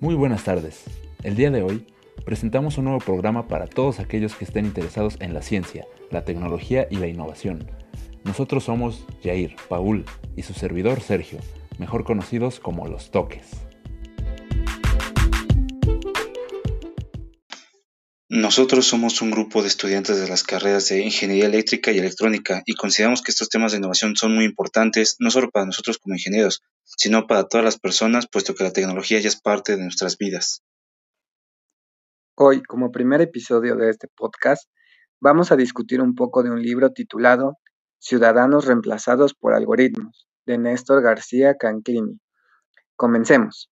Muy buenas tardes. El día de hoy presentamos un nuevo programa para todos aquellos que estén interesados en la ciencia, la tecnología y la innovación. Nosotros somos Jair, Paul y su servidor Sergio, mejor conocidos como Los Toques. Nosotros somos un grupo de estudiantes de las carreras de Ingeniería Eléctrica y Electrónica y consideramos que estos temas de innovación son muy importantes, no solo para nosotros como ingenieros, sino para todas las personas, puesto que la tecnología ya es parte de nuestras vidas. Hoy, como primer episodio de este podcast, vamos a discutir un poco de un libro titulado Ciudadanos reemplazados por algoritmos, de Néstor García Cancrini. Comencemos.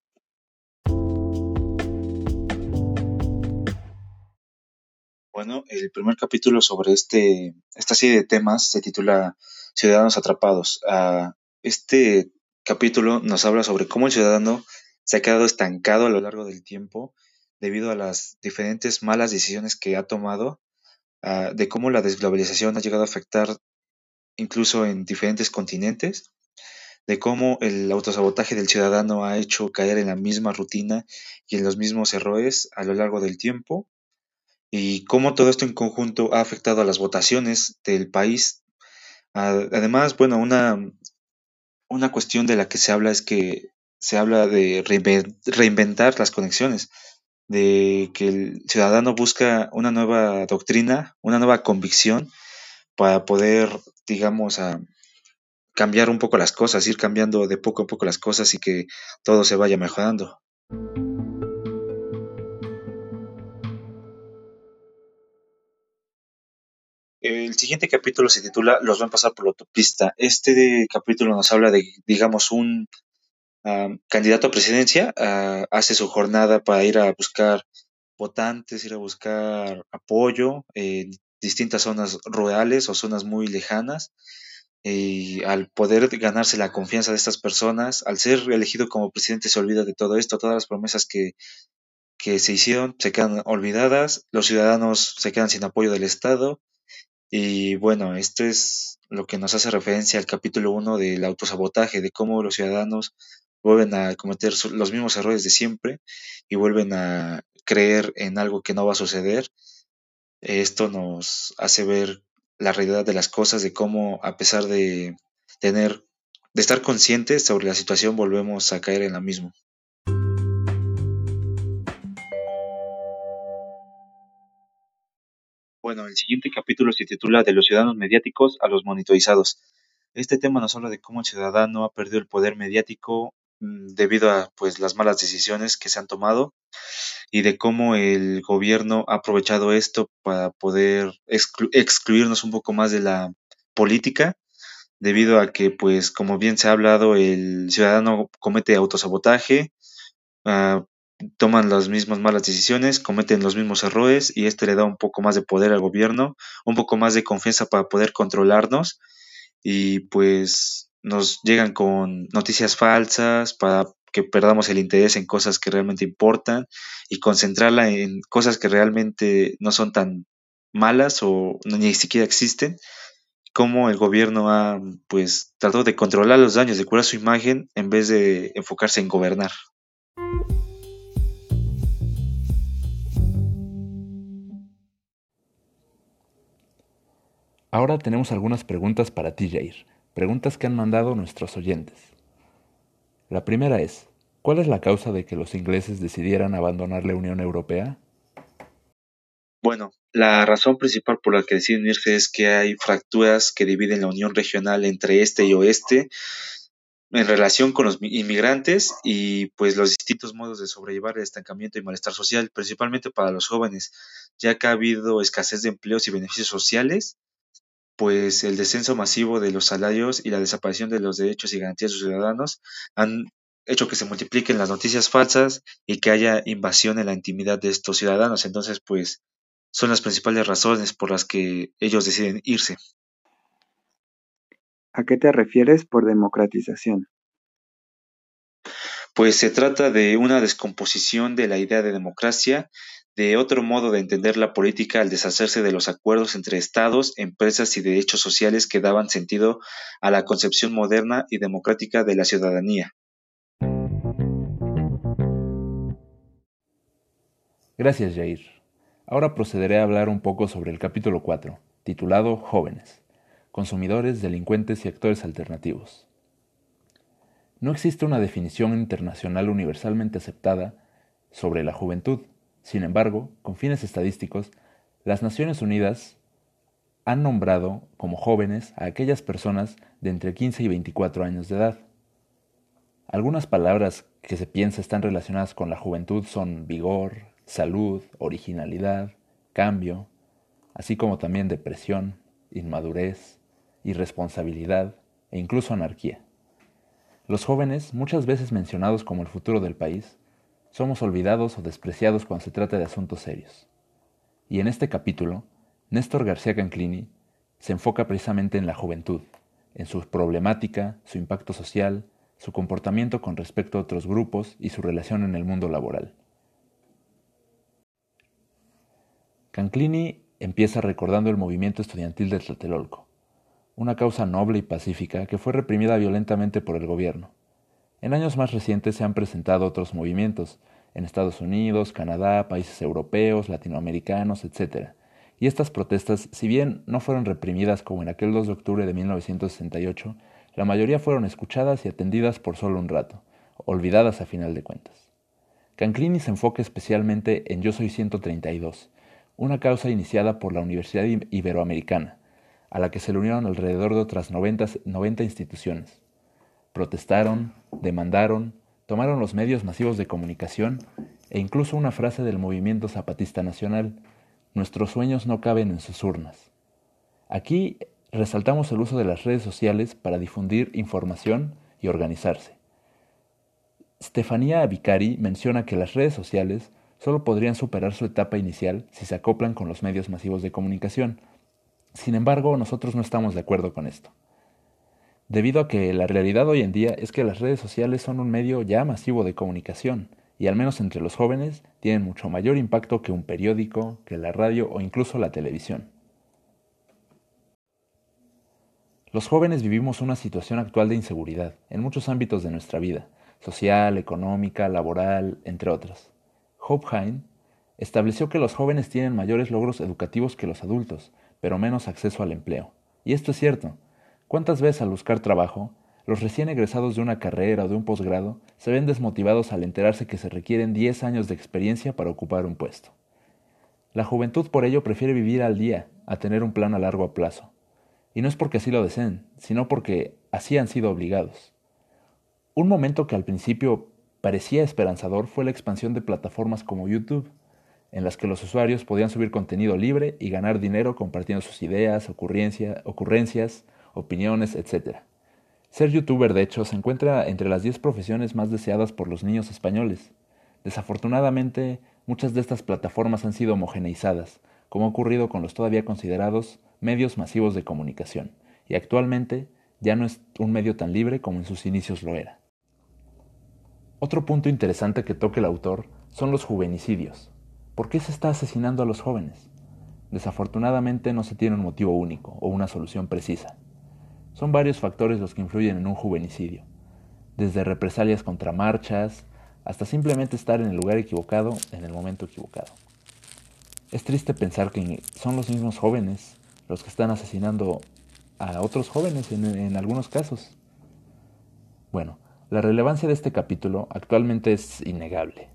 Bueno, el primer capítulo sobre este, esta serie de temas se titula Ciudadanos Atrapados. Ah, este capítulo nos habla sobre cómo el ciudadano se ha quedado estancado a lo largo del tiempo debido a las diferentes malas decisiones que ha tomado, ah, de cómo la desglobalización ha llegado a afectar incluso en diferentes continentes, de cómo el autosabotaje del ciudadano ha hecho caer en la misma rutina y en los mismos errores a lo largo del tiempo, y cómo todo esto en conjunto ha afectado a las votaciones del país. Además, bueno, una, una cuestión de la que se habla es que se habla de reinventar las conexiones, de que el ciudadano busca una nueva doctrina, una nueva convicción para poder, digamos, cambiar un poco las cosas, ir cambiando de poco a poco las cosas y que todo se vaya mejorando. El siguiente capítulo se titula Los van a pasar por la autopista. Este capítulo nos habla de, digamos, un candidato a presidencia, ah, hace su jornada para ir a buscar votantes, ir a buscar apoyo en distintas zonas rurales o zonas muy lejanas. Y al poder ganarse la confianza de estas personas, al ser elegido como presidente se olvida de todo esto, todas las promesas que se hicieron se quedan olvidadas, los ciudadanos se quedan sin apoyo del Estado y bueno, esto es lo que nos hace referencia al capítulo 1 del autosabotaje, de cómo los ciudadanos vuelven a cometer los mismos errores de siempre y vuelven a creer en algo que no va a suceder. Esto nos hace ver la realidad de las cosas, de cómo a pesar de tener, de estar conscientes sobre la situación, volvemos a caer en la misma. Bueno, el siguiente capítulo se titula De los ciudadanos mediáticos a los monitorizados. Este tema nos habla de cómo el ciudadano ha perdido el poder mediático mm, debido a pues las malas decisiones que se han tomado y de cómo el gobierno ha aprovechado esto para poder excluirnos un poco más de la política debido a que pues como bien se ha hablado el ciudadano comete autosabotaje uh, toman las mismas malas decisiones, cometen los mismos errores y este le da un poco más de poder al gobierno, un poco más de confianza para poder controlarnos y pues nos llegan con noticias falsas para que perdamos el interés en cosas que realmente importan y concentrarla en cosas que realmente no son tan malas o ni siquiera existen como el gobierno ha pues tratado de controlar los daños, de curar su imagen en vez de enfocarse en gobernar. Ahora tenemos algunas preguntas para ti, Jair. Preguntas que han mandado nuestros oyentes. La primera es, ¿cuál es la causa de que los ingleses decidieran abandonar la Unión Europea? Bueno, la razón principal por la que deciden irse es que hay fracturas que dividen la unión regional entre este y oeste en relación con los inmigrantes y pues los distintos modos de sobrellevar el estancamiento y malestar social, principalmente para los jóvenes, ya que ha habido escasez de empleos y beneficios sociales pues el descenso masivo de los salarios y la desaparición de los derechos y garantías de los ciudadanos han hecho que se multipliquen las noticias falsas y que haya invasión en la intimidad de estos ciudadanos. Entonces, pues son las principales razones por las que ellos deciden irse. ¿A qué te refieres por democratización? Pues se trata de una descomposición de la idea de democracia de otro modo de entender la política al deshacerse de los acuerdos entre estados, empresas y derechos sociales que daban sentido a la concepción moderna y democrática de la ciudadanía. Gracias, Jair. Ahora procederé a hablar un poco sobre el capítulo 4, titulado Jóvenes, consumidores, delincuentes y actores alternativos. No existe una definición internacional universalmente aceptada sobre la juventud. Sin embargo, con fines estadísticos, las Naciones Unidas han nombrado como jóvenes a aquellas personas de entre 15 y 24 años de edad. Algunas palabras que se piensa están relacionadas con la juventud son vigor, salud, originalidad, cambio, así como también depresión, inmadurez, irresponsabilidad e incluso anarquía. Los jóvenes, muchas veces mencionados como el futuro del país, somos olvidados o despreciados cuando se trata de asuntos serios. Y en este capítulo, Néstor García Canclini se enfoca precisamente en la juventud, en su problemática, su impacto social, su comportamiento con respecto a otros grupos y su relación en el mundo laboral. Canclini empieza recordando el movimiento estudiantil de Tlatelolco, una causa noble y pacífica que fue reprimida violentamente por el gobierno. En años más recientes se han presentado otros movimientos, en Estados Unidos, Canadá, países europeos, latinoamericanos, etc. Y estas protestas, si bien no fueron reprimidas como en aquel 2 de octubre de 1968, la mayoría fueron escuchadas y atendidas por solo un rato, olvidadas a final de cuentas. Canclini se enfoca especialmente en Yo Soy 132, una causa iniciada por la Universidad Iberoamericana, a la que se le unieron alrededor de otras 90, 90 instituciones. Protestaron, demandaron, tomaron los medios masivos de comunicación e incluso una frase del movimiento zapatista nacional, Nuestros sueños no caben en sus urnas. Aquí resaltamos el uso de las redes sociales para difundir información y organizarse. Stefania Vicari menciona que las redes sociales solo podrían superar su etapa inicial si se acoplan con los medios masivos de comunicación. Sin embargo, nosotros no estamos de acuerdo con esto. Debido a que la realidad hoy en día es que las redes sociales son un medio ya masivo de comunicación, y al menos entre los jóvenes tienen mucho mayor impacto que un periódico, que la radio o incluso la televisión. Los jóvenes vivimos una situación actual de inseguridad en muchos ámbitos de nuestra vida, social, económica, laboral, entre otras. Hopheim estableció que los jóvenes tienen mayores logros educativos que los adultos, pero menos acceso al empleo. Y esto es cierto. ¿Cuántas veces al buscar trabajo, los recién egresados de una carrera o de un posgrado se ven desmotivados al enterarse que se requieren 10 años de experiencia para ocupar un puesto? La juventud por ello prefiere vivir al día a tener un plan a largo plazo y no es porque así lo deseen, sino porque así han sido obligados. Un momento que al principio parecía esperanzador fue la expansión de plataformas como YouTube, en las que los usuarios podían subir contenido libre y ganar dinero compartiendo sus ideas, ocurrencias, opiniones, etc. Ser youtuber, de hecho, se encuentra entre las 10 profesiones más deseadas por los niños españoles. Desafortunadamente, muchas de estas plataformas han sido homogeneizadas, como ha ocurrido con los todavía considerados medios masivos de comunicación, y actualmente ya no es un medio tan libre como en sus inicios lo era. Otro punto interesante que toca el autor son los juvenicidios. ¿Por qué se está asesinando a los jóvenes? Desafortunadamente no se tiene un motivo único o una solución precisa. Son varios factores los que influyen en un juvenicidio, desde represalias contra marchas hasta simplemente estar en el lugar equivocado en el momento equivocado. Es triste pensar que son los mismos jóvenes los que están asesinando a otros jóvenes en, algunos casos. Bueno, la relevancia de este capítulo actualmente es innegable.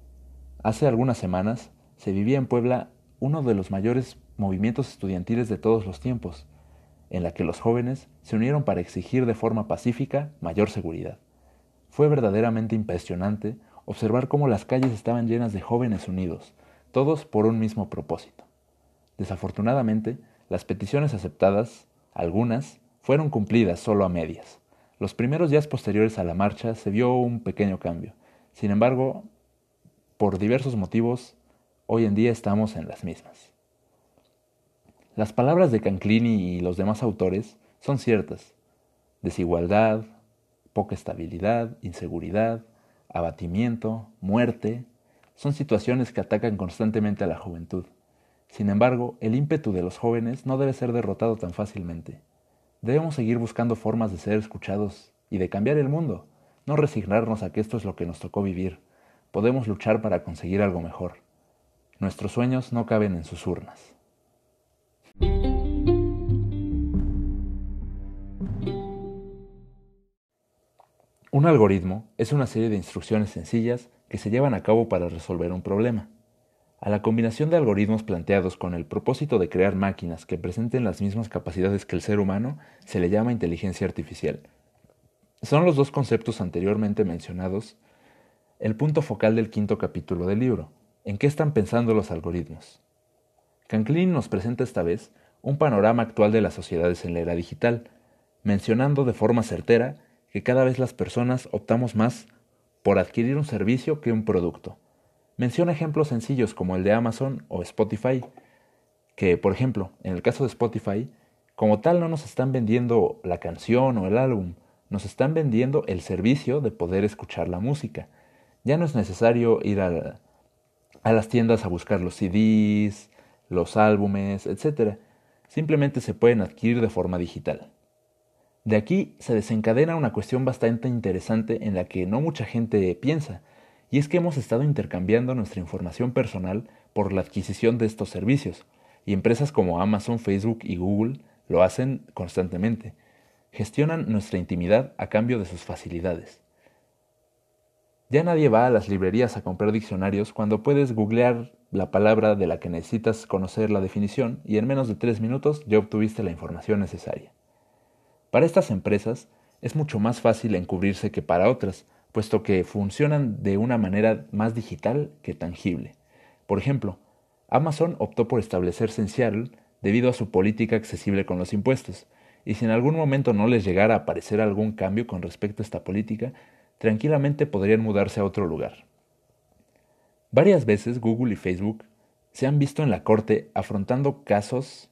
Hace algunas semanas se vivía en Puebla uno de los mayores movimientos estudiantiles de todos los tiempos, en la que los jóvenes se unieron para exigir de forma pacífica mayor seguridad. Fue verdaderamente impresionante observar cómo las calles estaban llenas de jóvenes unidos, todos por un mismo propósito. Desafortunadamente, las peticiones aceptadas, algunas, fueron cumplidas solo a medias. Los primeros días posteriores a la marcha se vio un pequeño cambio. Sin embargo, por diversos motivos, hoy en día estamos en las mismas. Las palabras de Canclini y los demás autores son ciertas. Desigualdad, poca estabilidad, inseguridad, abatimiento, muerte, son situaciones que atacan constantemente a la juventud. Sin embargo, el ímpetu de los jóvenes no debe ser derrotado tan fácilmente. Debemos seguir buscando formas de ser escuchados y de cambiar el mundo, no resignarnos a que esto es lo que nos tocó vivir. Podemos luchar para conseguir algo mejor. Nuestros sueños no caben en sus urnas. Un algoritmo es una serie de instrucciones sencillas que se llevan a cabo para resolver un problema. A la combinación de algoritmos planteados con el propósito de crear máquinas que presenten las mismas capacidades que el ser humano se le llama inteligencia artificial. Son los dos conceptos anteriormente mencionados el punto focal del quinto capítulo del libro. ¿En qué están pensando los algoritmos? Canclin nos presenta esta vez un panorama actual de las sociedades en la era digital, mencionando de forma certera que cada vez las personas optamos más por adquirir un servicio que un producto. Menciona ejemplos sencillos como el de Amazon o Spotify, que, por ejemplo, en el caso de Spotify, como tal no nos están vendiendo la canción o el álbum, nos están vendiendo el servicio de poder escuchar la música. Ya no es necesario ir a, a las tiendas a buscar los CDs, los álbumes, etc. Simplemente se pueden adquirir de forma digital. De aquí se desencadena una cuestión bastante interesante en la que no mucha gente piensa, y es que hemos estado intercambiando nuestra información personal por la adquisición de estos servicios, y empresas como Amazon, Facebook y Google lo hacen constantemente. Gestionan nuestra intimidad a cambio de sus facilidades. Ya nadie va a las librerías a comprar diccionarios cuando puedes googlear la palabra de la que necesitas conocer la definición y en menos de tres minutos ya obtuviste la información necesaria. Para estas empresas es mucho más fácil encubrirse que para otras, puesto que funcionan de una manera más digital que tangible. Por ejemplo, Amazon optó por establecerse en Seattle debido a su política accesible con los impuestos, y si en algún momento no les llegara a aparecer algún cambio con respecto a esta política, tranquilamente podrían mudarse a otro lugar. Varias veces Google y Facebook se han visto en la corte afrontando casos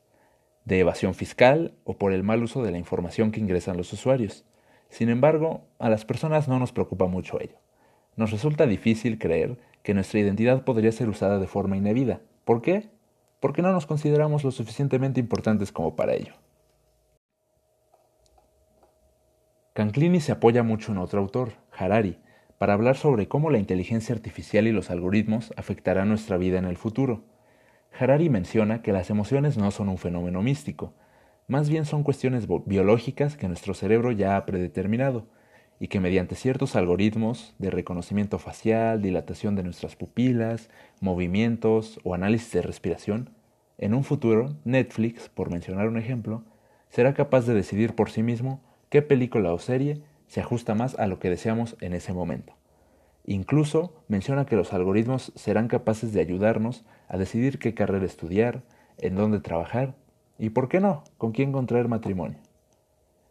de evasión fiscal o por el mal uso de la información que ingresan los usuarios. Sin embargo, a las personas no nos preocupa mucho ello. Nos resulta difícil creer que nuestra identidad podría ser usada de forma indebida. ¿Por qué? Porque no nos consideramos lo suficientemente importantes como para ello. Canclini se apoya mucho en otro autor, Harari, para hablar sobre cómo la inteligencia artificial y los algoritmos afectarán nuestra vida en el futuro. Harari menciona que las emociones no son un fenómeno místico, más bien son cuestiones biológicas que nuestro cerebro ya ha predeterminado y que mediante ciertos algoritmos de reconocimiento facial, dilatación de nuestras pupilas, movimientos o análisis de respiración, en un futuro Netflix, por mencionar un ejemplo, será capaz de decidir por sí mismo qué película o serie se ajusta más a lo que deseamos en ese momento. Incluso menciona que los algoritmos serán capaces de ayudarnos a decidir qué carrera estudiar, en dónde trabajar y, ¿por qué no?, con quién contraer matrimonio.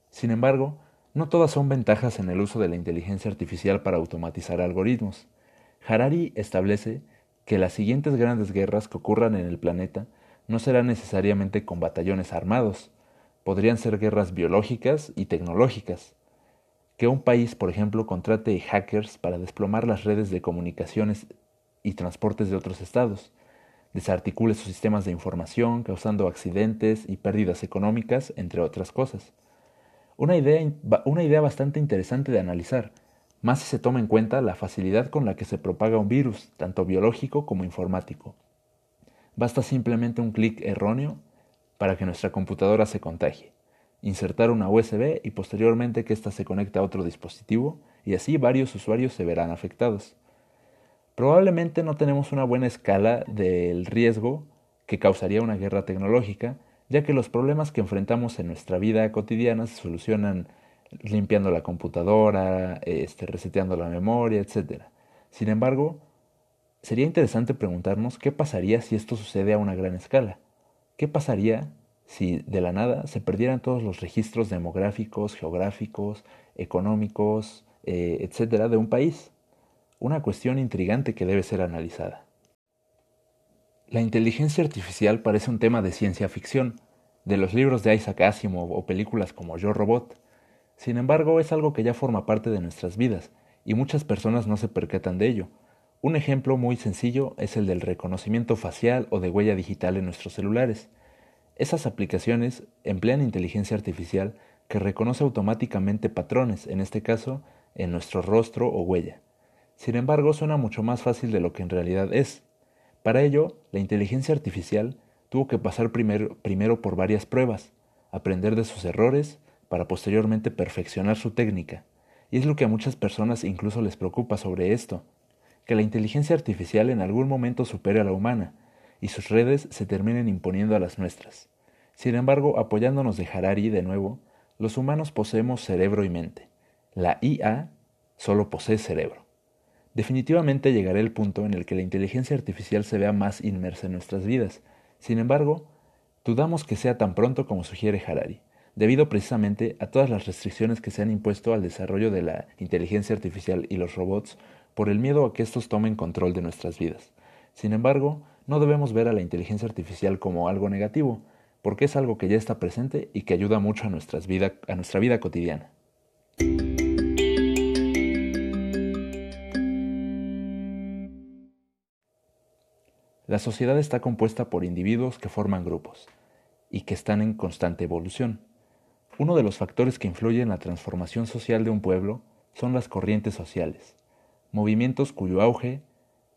Sin embargo, no todas son ventajas en el uso de la inteligencia artificial para automatizar algoritmos. Harari establece que las siguientes grandes guerras que ocurran en el planeta no serán necesariamente con batallones armados, podrían ser guerras biológicas y tecnológicas. Que un país, por ejemplo, contrate hackers para desplomar las redes de comunicaciones y transportes de otros estados, desarticule sus sistemas de información, causando accidentes y pérdidas económicas, entre otras cosas. Una idea, una idea bastante interesante de analizar, más si se toma en cuenta la facilidad con la que se propaga un virus, tanto biológico como informático. Basta simplemente un clic erróneo para que nuestra computadora se contagie, insertar una USB y posteriormente que ésta se conecte a otro dispositivo y así varios usuarios se verán afectados. Probablemente no tenemos una buena escala del riesgo que causaría una guerra tecnológica, ya que los problemas que enfrentamos en nuestra vida cotidiana se solucionan limpiando la computadora, este, reseteando la memoria, etc. Sin embargo, sería interesante preguntarnos qué pasaría si esto sucede a una gran escala. ¿Qué pasaría si de la nada se perdieran todos los registros demográficos, geográficos, económicos, eh, etcétera, de un país? una cuestión intrigante que debe ser analizada. La inteligencia artificial parece un tema de ciencia ficción, de los libros de Isaac Asimov o películas como Yo Robot. Sin embargo, es algo que ya forma parte de nuestras vidas, y muchas personas no se percatan de ello. Un ejemplo muy sencillo es el del reconocimiento facial o de huella digital en nuestros celulares. Esas aplicaciones emplean inteligencia artificial que reconoce automáticamente patrones, en este caso, en nuestro rostro o huella. Sin embargo, suena mucho más fácil de lo que en realidad es. Para ello, la inteligencia artificial tuvo que pasar primero, primero por varias pruebas, aprender de sus errores, para posteriormente perfeccionar su técnica. Y es lo que a muchas personas incluso les preocupa sobre esto, que la inteligencia artificial en algún momento supere a la humana, y sus redes se terminen imponiendo a las nuestras. Sin embargo, apoyándonos de Harari de nuevo, los humanos poseemos cerebro y mente. La IA solo posee cerebro. Definitivamente llegará el punto en el que la inteligencia artificial se vea más inmersa en nuestras vidas. Sin embargo, dudamos que sea tan pronto como sugiere Harari, debido precisamente a todas las restricciones que se han impuesto al desarrollo de la inteligencia artificial y los robots por el miedo a que estos tomen control de nuestras vidas. Sin embargo, no debemos ver a la inteligencia artificial como algo negativo, porque es algo que ya está presente y que ayuda mucho a, nuestras vida, a nuestra vida cotidiana. La sociedad está compuesta por individuos que forman grupos y que están en constante evolución. Uno de los factores que influye en la transformación social de un pueblo son las corrientes sociales, movimientos cuyo auge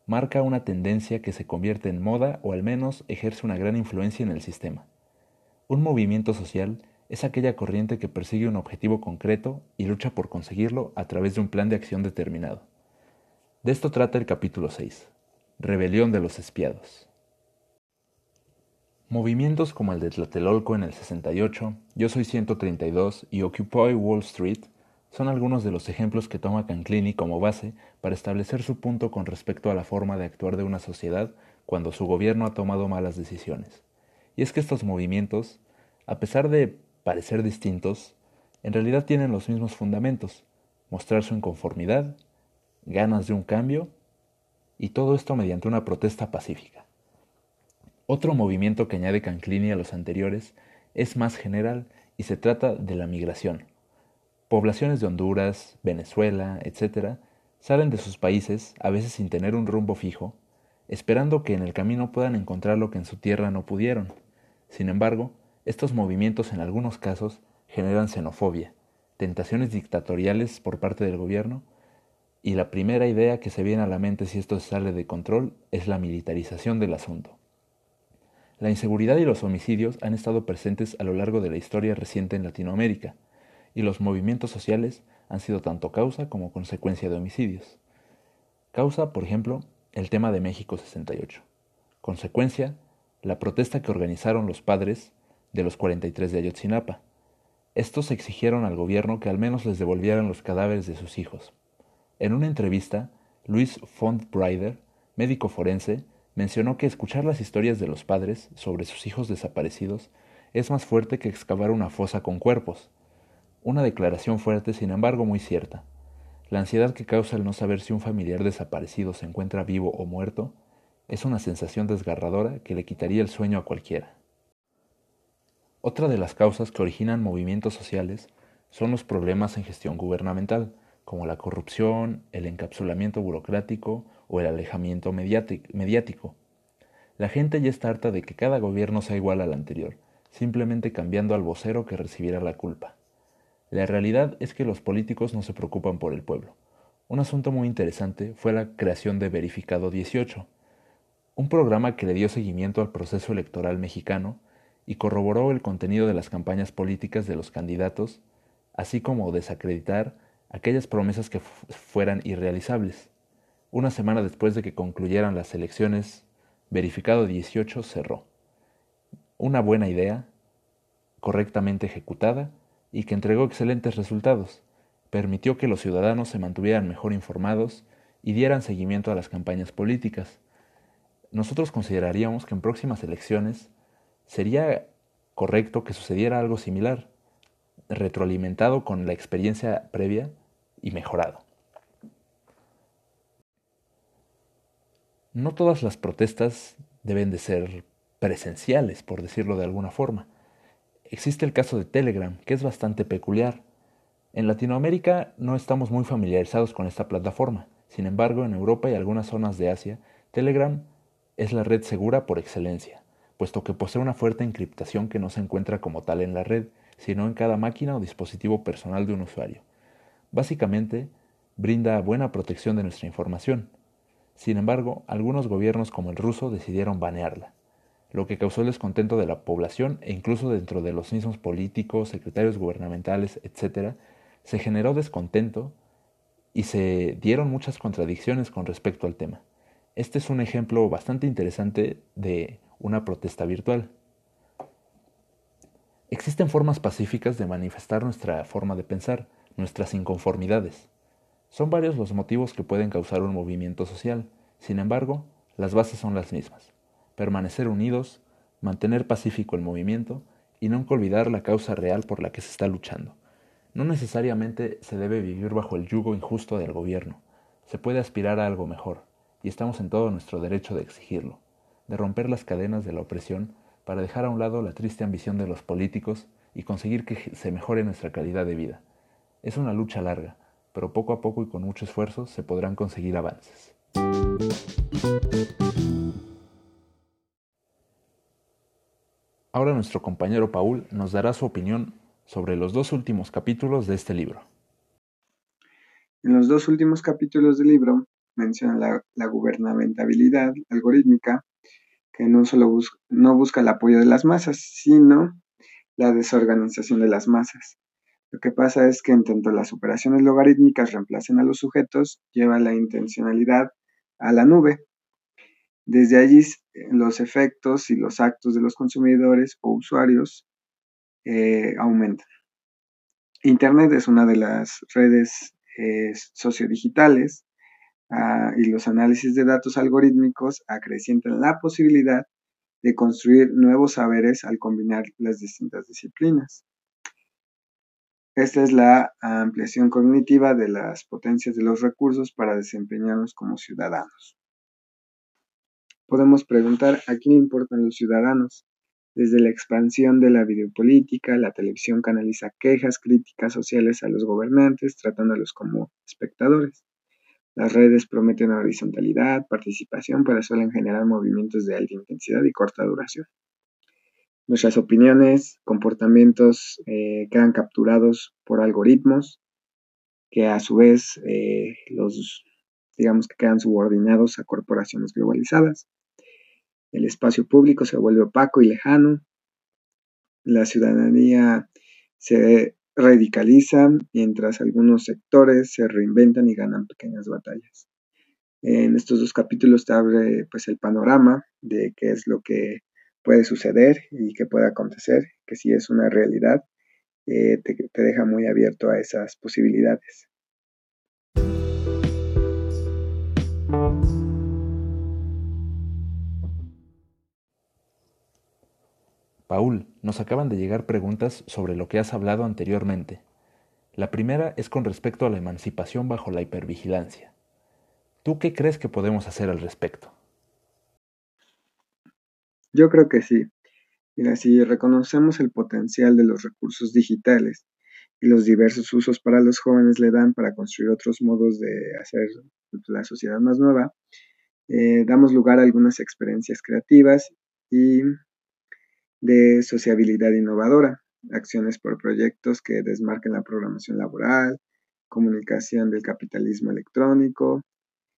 marca una tendencia que se convierte en moda o al menos ejerce una gran influencia en el sistema. Un movimiento social es aquella corriente que persigue un objetivo concreto y lucha por conseguirlo a través de un plan de acción determinado. De esto trata el capítulo 6, Rebelión de los Espiados. Movimientos como el de Tlatelolco en el 68, Yo Soy 132 y Occupy Wall Street son algunos de los ejemplos que toma Canclini como base para establecer su punto con respecto a la forma de actuar de una sociedad cuando su gobierno ha tomado malas decisiones. Y es que estos movimientos, a pesar de parecer distintos, en realidad tienen los mismos fundamentos, mostrar su inconformidad, ganas de un cambio, y todo esto mediante una protesta pacífica. Otro movimiento que añade Canclini a los anteriores es más general y se trata de la migración. Poblaciones de Honduras, Venezuela, etc., salen de sus países, a veces sin tener un rumbo fijo, esperando que en el camino puedan encontrar lo que en su tierra no pudieron. Sin embargo, estos movimientos en algunos casos generan xenofobia, tentaciones dictatoriales por parte del gobierno, y la primera idea que se viene a la mente si esto sale de control es la militarización del asunto. La inseguridad y los homicidios han estado presentes a lo largo de la historia reciente en Latinoamérica, y los movimientos sociales han sido tanto causa como consecuencia de homicidios. Causa, por ejemplo, el tema de México 68. Consecuencia, la protesta que organizaron los padres de los 43 de Ayotzinapa. Estos exigieron al gobierno que al menos les devolvieran los cadáveres de sus hijos. En una entrevista, Luis Fontbrider, médico forense, mencionó que escuchar las historias de los padres sobre sus hijos desaparecidos es más fuerte que excavar una fosa con cuerpos. Una declaración fuerte, sin embargo, muy cierta. La ansiedad que causa el no saber si un familiar desaparecido se encuentra vivo o muerto es una sensación desgarradora que le quitaría el sueño a cualquiera. Otra de las causas que originan movimientos sociales son los problemas en gestión gubernamental, como la corrupción, el encapsulamiento burocrático o el alejamiento mediático. La gente ya está harta de que cada gobierno sea igual al anterior, simplemente cambiando al vocero que recibiera la culpa. La realidad es que los políticos no se preocupan por el pueblo. Un asunto muy interesante fue la creación de Verificado 18, un programa que le dio seguimiento al proceso electoral mexicano y corroboró el contenido de las campañas políticas de los candidatos, así como desacreditar aquellas promesas que fueran irrealizables. Una semana después de que concluyeran las elecciones, verificado 18 cerró. Una buena idea, correctamente ejecutada y que entregó excelentes resultados. Permitió que los ciudadanos se mantuvieran mejor informados y dieran seguimiento a las campañas políticas nosotros consideraríamos que en próximas elecciones sería correcto que sucediera algo similar, retroalimentado con la experiencia previa y mejorado. No todas las protestas deben de ser presenciales, por decirlo de alguna forma. Existe el caso de Telegram, que es bastante peculiar. En Latinoamérica no estamos muy familiarizados con esta plataforma. Sin embargo, en Europa y algunas zonas de Asia, Telegram es la red segura por excelencia, puesto que posee una fuerte encriptación que no se encuentra como tal en la red, sino en cada máquina o dispositivo personal de un usuario. Básicamente, brinda buena protección de nuestra información. Sin embargo, algunos gobiernos como el ruso decidieron banearla, lo que causó el descontento de la población e incluso dentro de los mismos políticos, secretarios gubernamentales, etc., se generó descontento y se dieron muchas contradicciones con respecto al tema. Este es un ejemplo bastante interesante de una protesta virtual. Existen formas pacíficas de manifestar nuestra forma de pensar, nuestras inconformidades. Son varios los motivos que pueden causar un movimiento social, sin embargo, las bases son las mismas. Permanecer unidos, mantener pacífico el movimiento y nunca olvidar la causa real por la que se está luchando. No necesariamente se debe vivir bajo el yugo injusto del gobierno. Se puede aspirar a algo mejor, y estamos en todo nuestro derecho de exigirlo, de romper las cadenas de la opresión para dejar a un lado la triste ambición de los políticos y conseguir que se mejore nuestra calidad de vida. Es una lucha larga, pero poco a poco y con mucho esfuerzo se podrán conseguir avances. Ahora nuestro compañero Paul nos dará su opinión sobre los dos últimos capítulos de este libro. En los dos últimos capítulos del libro menciona la, gubernamentabilidad algorítmica, que no solo no busca el apoyo de las masas, sino la desorganización de las masas. Lo que pasa es que en tanto las operaciones logarítmicas reemplacen a los sujetos, lleva la intencionalidad a la nube. Desde allí los efectos y los actos de los consumidores o usuarios eh, aumentan. Internet es una de las redes eh, sociodigitales y los análisis de datos algorítmicos acrecientan la posibilidad de construir nuevos saberes al combinar las distintas disciplinas. Esta es la ampliación cognitiva de las potencias de los recursos para desempeñarnos como ciudadanos. Podemos preguntar a quién importan los ciudadanos. Desde la expansión de la videopolítica, la televisión canaliza quejas, críticas sociales a los gobernantes, tratándolos como espectadores. Las redes prometen horizontalidad, participación, pero suelen generar movimientos de alta intensidad y corta duración. Nuestras opiniones, comportamientos eh, quedan capturados por algoritmos que a su vez eh, los, digamos que quedan subordinados a corporaciones globalizadas. El espacio público se vuelve opaco y lejano. La ciudadanía se radicaliza mientras algunos sectores se reinventan y ganan pequeñas batallas. En estos dos capítulos te abre pues, el panorama de qué es lo que puede suceder y qué puede acontecer, que si es una realidad, eh, te deja muy abierto a esas posibilidades. Paul, nos acaban de llegar preguntas sobre lo que has hablado anteriormente. La primera es con respecto a la emancipación bajo la hipervigilancia. ¿Tú qué crees que podemos hacer al respecto? Yo creo que sí. Mira, si reconocemos el potencial de los recursos digitales y los diversos usos para los jóvenes le dan para construir otros modos de hacer la sociedad más nueva, eh, damos lugar a algunas experiencias creativas y de sociabilidad innovadora, acciones por proyectos que desmarquen la programación laboral, comunicación del capitalismo electrónico.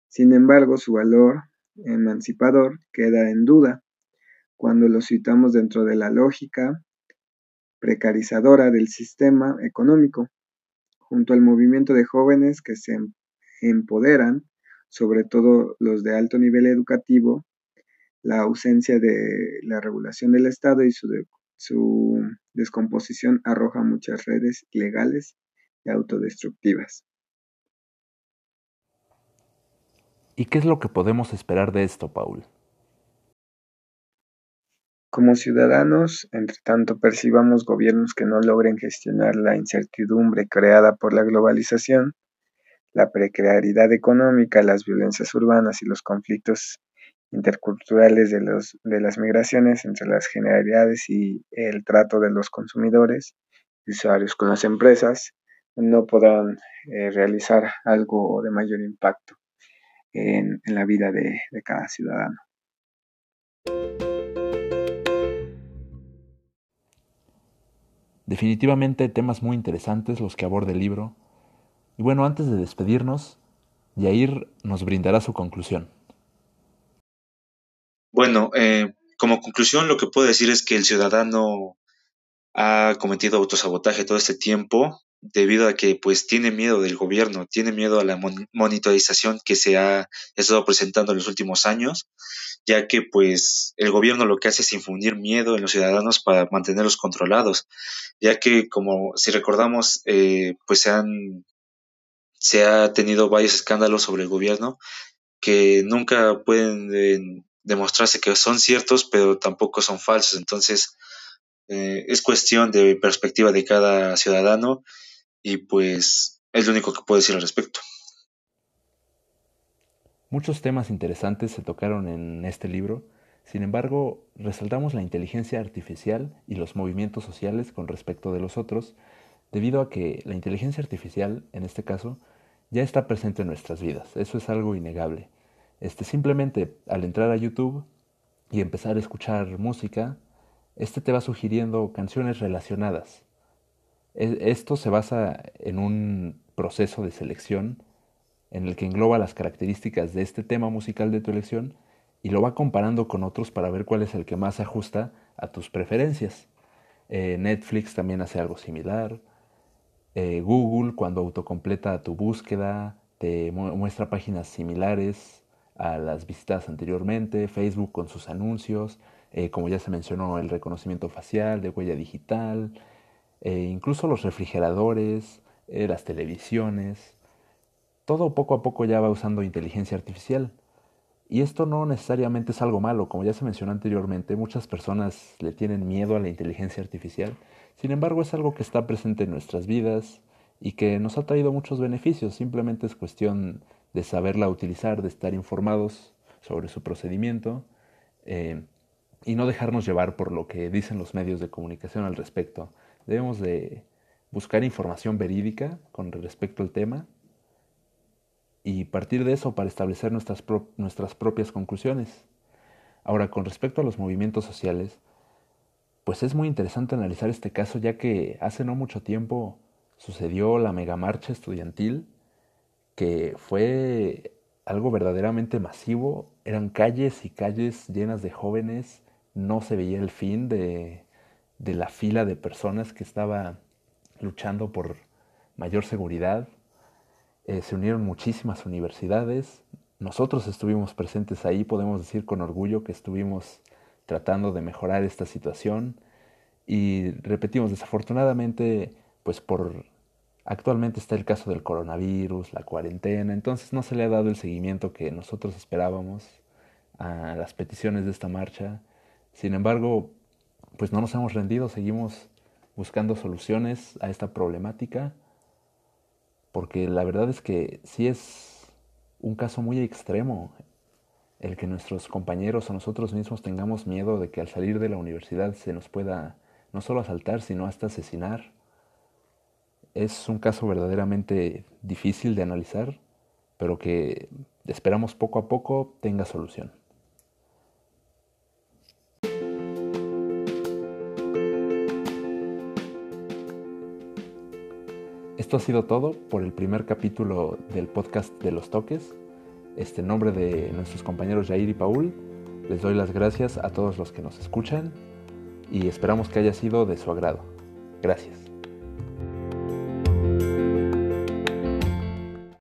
Sin embargo, su valor emancipador queda en duda cuando lo citamos dentro de la lógica precarizadora del sistema económico, junto al movimiento de jóvenes que se em-, empoderan, sobre todo los de alto nivel educativo, la ausencia de la regulación del Estado y su, su descomposición arroja muchas redes ilegales y autodestructivas. ¿Y qué es lo que podemos esperar de esto, Paul? Como ciudadanos, entre tanto percibamos gobiernos que no logren gestionar la incertidumbre creada por la globalización, la precariedad económica, las violencias urbanas y los conflictos interculturales de, los, de las migraciones entre las generalidades y el trato de los consumidores y usuarios con las empresas no podrán eh, realizar algo de mayor impacto en, la vida de, de cada ciudadano. Definitivamente temas muy interesantes los que aborda el libro. Y bueno, antes de despedirnos, Yair nos brindará su conclusión. Bueno, eh, como conclusión lo que puedo decir es que el ciudadano ha cometido autosabotaje todo este tiempo debido a que pues tiene miedo del gobierno, tiene miedo a la monitorización que se ha estado presentando en los últimos años, ya que pues el gobierno lo que hace es infundir miedo en los ciudadanos para mantenerlos controlados, ya que como si recordamos eh, pues se han se ha tenido varios escándalos sobre el gobierno que nunca pueden eh, demostrarse que son ciertos, pero tampoco son falsos. Entonces, eh, es cuestión de perspectiva de cada ciudadano y pues es lo único que puedo decir al respecto. Muchos temas interesantes se tocaron en este libro, sin embargo, resaltamos la inteligencia artificial y los movimientos sociales con respecto de los otros, debido a que la inteligencia artificial, en este caso, ya está presente en nuestras vidas. Eso es algo innegable. Este, simplemente al entrar a YouTube y empezar a escuchar música, este te va sugiriendo canciones relacionadas. E, esto se basa en un proceso de selección en el que engloba las características de este tema musical de tu elección y lo va comparando con otros para ver cuál es el que más se ajusta a tus preferencias. Eh, Netflix también hace algo similar. Eh, Google, cuando autocompleta tu búsqueda, te muestra páginas similares a las visitadas anteriormente. Facebook con sus anuncios, eh, como ya se mencionó, el reconocimiento facial, de huella digital, eh, incluso los refrigeradores, las televisiones. Todo poco a poco ya va usando inteligencia artificial. Y esto no necesariamente es algo malo, como ya se mencionó anteriormente, muchas personas le tienen miedo a la inteligencia artificial sin embargo, es algo que está presente en nuestras vidas y que nos ha traído muchos beneficios. Simplemente es cuestión de saberla utilizar, de estar informados sobre su procedimiento eh, y no dejarnos llevar por lo que dicen los medios de comunicación al respecto. Debemos de buscar información verídica con respecto al tema y partir de eso para establecer nuestras, nuestras propias conclusiones. Ahora, con respecto a los movimientos sociales, pues es muy interesante analizar este caso ya que hace no mucho tiempo sucedió la megamarcha estudiantil que fue algo verdaderamente masivo, eran calles y calles llenas de jóvenes, no se veía el fin de, de la fila de personas que estaba luchando por mayor seguridad. Eh, se unieron muchísimas universidades, nosotros estuvimos presentes ahí, podemos decir con orgullo que estuvimos tratando de mejorar esta situación. Y repetimos, desafortunadamente, pues por actualmente está el caso del coronavirus, la cuarentena, entonces no se le ha dado el seguimiento que nosotros esperábamos a las peticiones de esta marcha. Sin embargo, pues no nos hemos rendido, seguimos buscando soluciones a esta problemática, porque la verdad es que sí es un caso muy extremo el que nuestros compañeros o nosotros mismos tengamos miedo de que al salir de la universidad se nos pueda no solo asaltar, sino hasta asesinar. Es un caso verdaderamente difícil de analizar, pero que esperamos poco a poco tenga solución. Esto ha sido todo por el primer capítulo del podcast de los toques este nombre de nuestros compañeros Jair y Paul, les doy las gracias a todos los que nos escuchan y esperamos que haya sido de su agrado. Gracias.